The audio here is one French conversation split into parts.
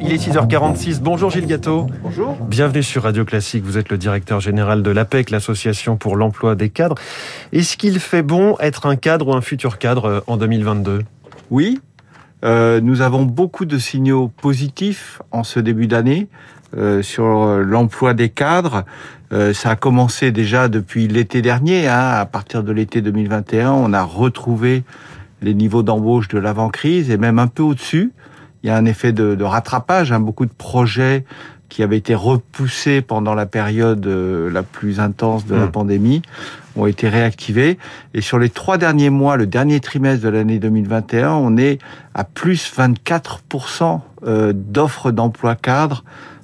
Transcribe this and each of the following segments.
Il est 6h46. Bonjour Gilles Gâteau. Bonjour. Bienvenue sur Radio Classique. Vous êtes le directeur général de l'APEC, l'association pour l'emploi des cadres. Est-ce qu'il fait bon être un cadre ou un futur cadre euh, en 2022 Oui. Euh, nous avons beaucoup de signaux positifs en ce début d'année euh, sur l'emploi des cadres. Euh, ça a commencé déjà depuis l'été dernier. Hein. À partir de l'été 2021, on a retrouvé les niveaux d'embauche de l'avant-crise et même un peu au-dessus. Il y a un effet de, de rattrapage. Hein. Beaucoup de projets qui avaient été repoussés pendant la période euh, la plus intense de la Mm. pandémie ont été réactivés. Et sur les trois derniers mois, le dernier trimestre de l'année 2021, on est à plus 24% euh, d'offres d'emploi cadre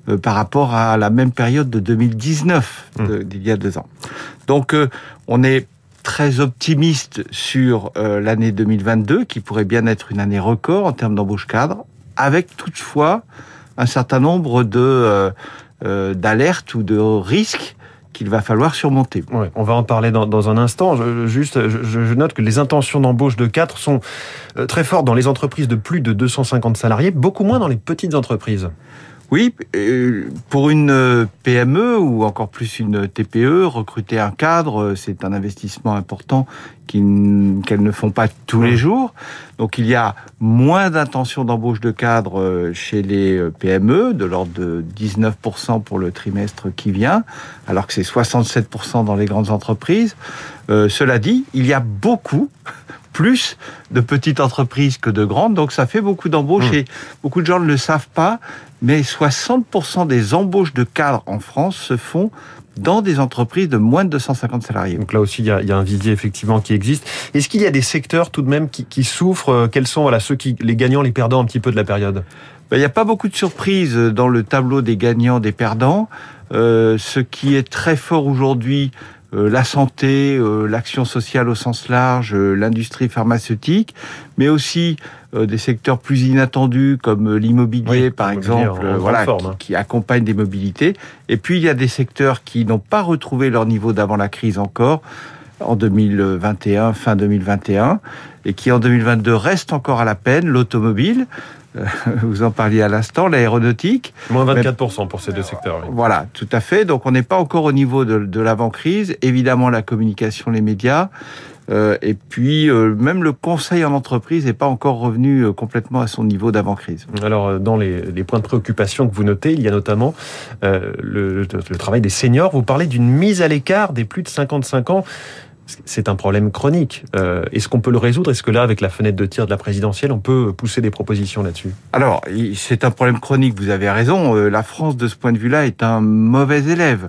euh, par rapport à la même période de 2019, de- d'il y a deux ans. Donc, on est très optimiste sur l'année 2022, qui pourrait bien être une année record en termes d'embauche cadre, avec toutefois un certain nombre de euh, euh, d'alertes ou de risques qu'il va falloir surmonter. On va en parler dans, un instant. Je, juste, je, je note que les intentions d'embauche de cadres sont euh, très fortes dans les entreprises de plus de 250 salariés, beaucoup moins dans les petites entreprises. Oui, euh, pour une euh, PME ou encore plus une TPE, recruter un cadre, euh, c'est un investissement important qu'elles ne font pas tous les jours. Donc il y a moins d'intentions d'embauche de cadres euh, chez les PME, de l'ordre de 19% pour le trimestre qui vient, alors que c'est 67% dans les grandes entreprises. Euh, cela dit, il y a beaucoup plus de petites entreprises que de grandes, donc ça fait beaucoup d'embauches Mmh. et beaucoup de gens ne le savent pas, mais 60% des embauches de cadres en France se font dans des entreprises de moins de 250 salariés. Donc là aussi, il y a, il y a un vivier effectivement qui existe. Est-ce qu'il y a des secteurs tout de même qui, qui souffrent? Euh, Quels sont voilà, ceux qui, les gagnants, les perdants un petit peu de la période? Ben, Il n'y a pas beaucoup de surprises dans le tableau des gagnants, des perdants. Euh, ce qui est très fort aujourd'hui, la santé, euh, l'action sociale au sens large, euh, l'industrie pharmaceutique, mais aussi euh, des secteurs plus inattendus comme euh, l'immobilier, Oui, par exemple, euh, voilà, qui, hein. qui accompagnent des mobilités. Et puis il y a des secteurs qui n'ont pas retrouvé leur niveau d'avant la crise encore en 2021, fin 2021, et qui en 2022 restent encore à la peine, l'automobile, euh, vous en parliez à l'instant, l'aéronautique, Moins 24% pour ces deux secteurs. oui. voilà, tout à fait. Donc on n'est pas encore au niveau de, de l'avant-crise. Évidemment, la communication, les médias. Euh, et puis, euh, même le conseil en entreprise n'est pas encore revenu euh, complètement à son niveau d'avant-crise. Alors, dans les, les points de préoccupation que vous notez, il y a notamment le, le- le travail des seniors. Vous parlez d'une mise à l'écart des plus de 55 ans. C'est un problème chronique. Euh, Est-ce qu'on peut le résoudre? Est-ce que là, avec la fenêtre de tir de la présidentielle, on peut pousser des propositions là-dessus? Alors, c'est un problème chronique, vous avez raison. Euh, La France, de ce point de vue-là, est un mauvais élève.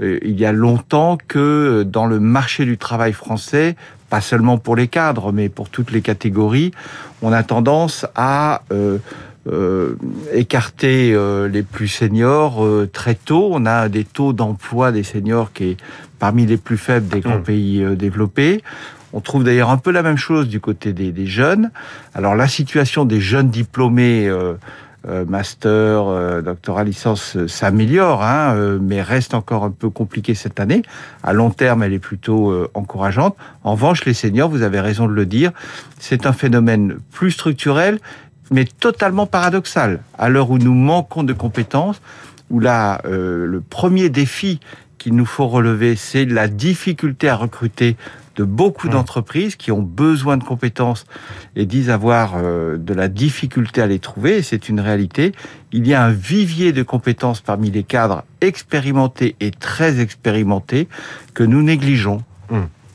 Euh, Il y a longtemps que dans le marché du travail français, pas seulement pour les cadres, mais pour toutes les catégories, on a tendance à euh, écarter euh, les plus seniors euh, très tôt. On a des taux d'emploi des seniors qui est parmi les plus faibles des grands Mm. pays euh, développés. On trouve d'ailleurs un peu la même chose du côté des, des jeunes. Alors la situation des jeunes diplômés, euh, euh, master, euh, doctorat, licence, s'améliore, hein, euh, mais reste encore un peu compliquée cette année. À long terme, elle est plutôt euh, encourageante. En revanche, les seniors, vous avez raison de le dire, c'est un phénomène plus structurel, mais totalement paradoxal. À l'heure où nous manquons de compétences, où là, euh, le premier défi qu'il nous faut relever, c'est la difficulté à recruter de beaucoup Mmh. d'entreprises qui ont besoin de compétences et disent avoir euh, de la difficulté à les trouver, c'est une réalité. Il y a un vivier de compétences parmi les cadres expérimentés et très expérimentés que nous négligeons.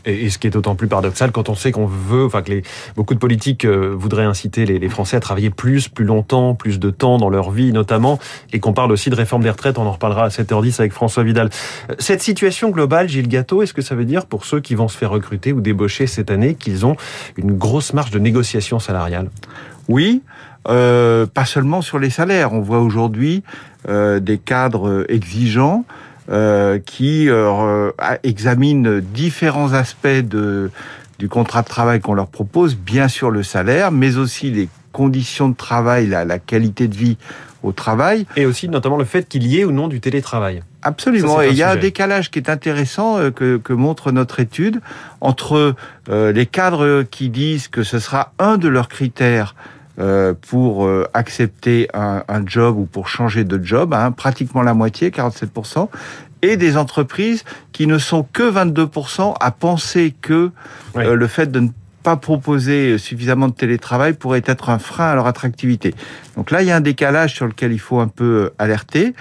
Et, ce qui est d'autant plus paradoxal quand on sait qu'on veut, enfin que beaucoup de politiques euh, voudraient inciter les, Français à travailler plus, plus longtemps, plus de temps dans leur vie notamment, et qu'on parle aussi de réforme des retraites, on en reparlera à 7h10 avec François Vidal. Cette situation globale, Gilles Gâteau, est-ce que ça veut dire pour ceux qui vont se faire recruter ou débaucher cette année qu'ils ont une grosse marge de négociation salariale? Oui, euh, pas seulement sur les salaires. On voit aujourd'hui euh, des cadres exigeants euh, qui euh, examinent différents aspects de, du contrat de travail qu'on leur propose, bien sûr le salaire, mais aussi les conditions de travail, la, la qualité de vie au travail. Et aussi notamment le fait qu'il y ait ou non du télétravail. Absolument. Ça, Et il y a un décalage qui est intéressant euh, que, que montre notre étude entre euh, les cadres qui disent que ce sera un de leurs critères euh, pour euh, accepter un, un, job ou pour changer de job, hein, pratiquement la moitié, 47%, et des entreprises qui ne sont que 22% à penser que oui. euh, le fait de ne pas proposer suffisamment de télétravail pourrait être un frein à leur attractivité. Donc là, il y a un décalage sur lequel il faut un peu alerter.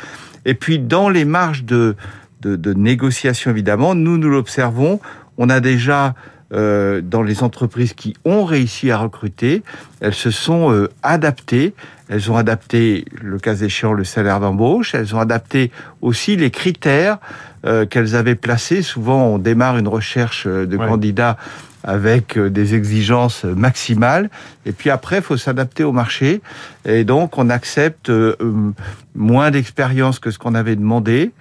Et puis, dans les marges de, de, de négociation, évidemment, nous, nous l'observons, on a déjà euh, dans les entreprises qui ont réussi à recruter, elles se sont euh, adaptées. Elles ont adapté, le cas échéant, le salaire d'embauche. Elles ont adapté aussi les critères euh, qu'elles avaient placés. Souvent, on démarre une recherche de ouais. candidats avec des exigences maximales. Et puis après, il faut s'adapter au marché. Et donc, on accepte moins d'expérience que ce qu'on avait demandé.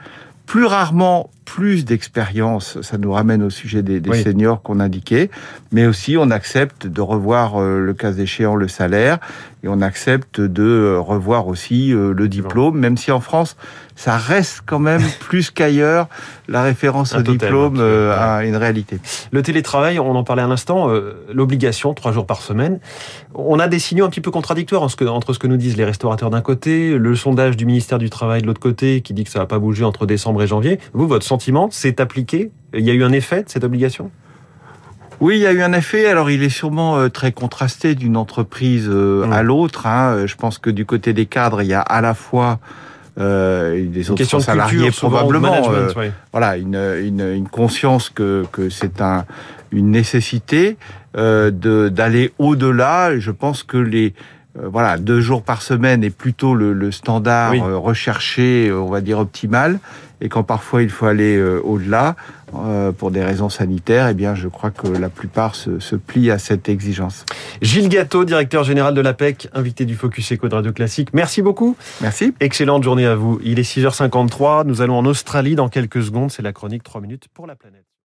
Plus rarement, plus d'expérience. Ça nous ramène au sujet des, des oui. seniors qu'on indiquait. Mais aussi, on accepte de revoir, euh, le cas échéant, le salaire. Et on accepte de revoir aussi euh, le diplôme, même si en France, ça reste quand même plus qu'ailleurs la référence Un au totem, diplôme euh, à une réalité. Le télétravail, on en parlait à l'instant, euh, l'obligation, trois jours par semaine. On a des signaux un petit peu contradictoires entre ce que nous disent les restaurateurs d'un côté, le sondage du ministère du Travail de l'autre côté qui dit que ça va pas bouger entre décembre et janvier. Vous, votre sentiment, c'est appliqué? Il y a eu un effet de cette obligation? Oui, il y a eu un effet. Alors, il est sûrement euh, très contrasté d'une entreprise euh, mmh. à l'autre. Hein. Je pense que du côté des cadres, il y a à la fois euh, des autres salariés culture, probablement euh, oui. voilà une, une, une, conscience que, que c'est un, une nécessité euh, d'aller au-delà. Je pense que les euh, voilà deux jours par semaine est plutôt le, le standard oui. Euh, recherché, on va dire optimal, et quand parfois il faut aller euh, au-delà pour des raisons sanitaires, eh bien je crois que la plupart se, se plient à cette exigence. Gilles Gâteau, directeur général de l'APEC, invité du Focus Eco de Radio Classique. Merci beaucoup. Merci. Excellente journée à vous. Il est 6h53. Nous allons en Australie dans quelques secondes. C'est la chronique 3 minutes pour la planète.